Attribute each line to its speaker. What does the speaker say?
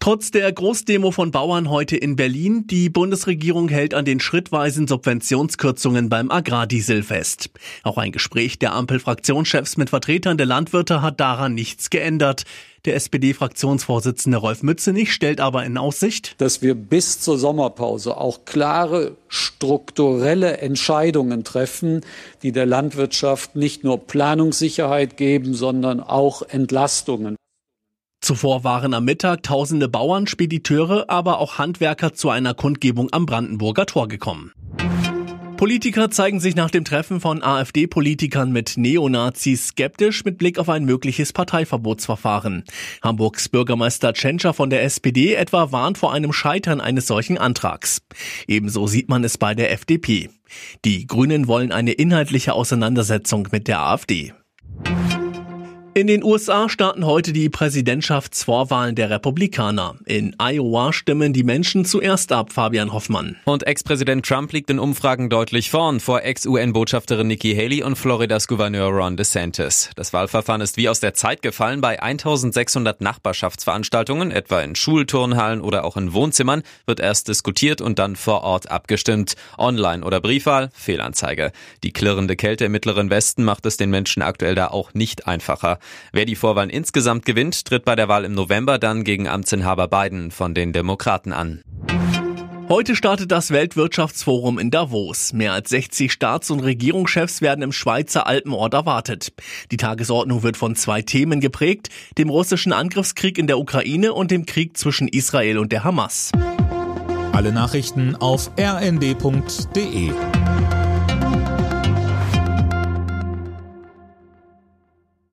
Speaker 1: Trotz der Großdemo von Bauern heute in Berlin, die Bundesregierung hält an den schrittweisen Subventionskürzungen beim Agrardiesel fest. Auch ein Gespräch der Ampel-Fraktionschefs mit Vertretern der Landwirte hat daran nichts geändert. Der SPD-Fraktionsvorsitzende Rolf Mützenich stellt aber in Aussicht,
Speaker 2: dass wir bis zur Sommerpause auch klare strukturelle Entscheidungen treffen, die der Landwirtschaft nicht nur Planungssicherheit geben, sondern auch Entlastungen.
Speaker 1: Zuvor waren am Mittag tausende Bauern, Spediteure, aber auch Handwerker zu einer Kundgebung am Brandenburger Tor gekommen. Politiker zeigen sich nach dem Treffen von AfD-Politikern mit Neonazis skeptisch mit Blick auf ein mögliches Parteiverbotsverfahren. Hamburgs Bürgermeister Tschentscher von der SPD etwa warnt vor einem Scheitern eines solchen Antrags. Ebenso sieht man es bei der FDP. Die Grünen wollen eine inhaltliche Auseinandersetzung mit der AfD. In den USA starten heute die Präsidentschaftsvorwahlen der Republikaner. In Iowa stimmen die Menschen zuerst ab, Fabian Hoffmann.
Speaker 3: Und Ex-Präsident Trump liegt in Umfragen deutlich vorn vor Ex-UN-Botschafterin Nikki Haley und Floridas Gouverneur Ron DeSantis. Das Wahlverfahren ist wie aus der Zeit gefallen. Bei 1600 Nachbarschaftsveranstaltungen, etwa in Schulturnhallen oder auch in Wohnzimmern, wird erst diskutiert und dann vor Ort abgestimmt. Online oder Briefwahl, Fehlanzeige. Die klirrende Kälte im Mittleren Westen macht es den Menschen aktuell da auch nicht einfacher. Wer die Vorwahlen insgesamt gewinnt, tritt bei der Wahl im November dann gegen Amtsinhaber Biden von den Demokraten an.
Speaker 1: Heute startet das Weltwirtschaftsforum in Davos. Mehr als 60 Staats- und Regierungschefs werden im Schweizer Alpenort erwartet. Die Tagesordnung wird von zwei Themen geprägt, dem russischen Angriffskrieg in der Ukraine und dem Krieg zwischen Israel und der Hamas.
Speaker 4: Alle Nachrichten auf rnd.de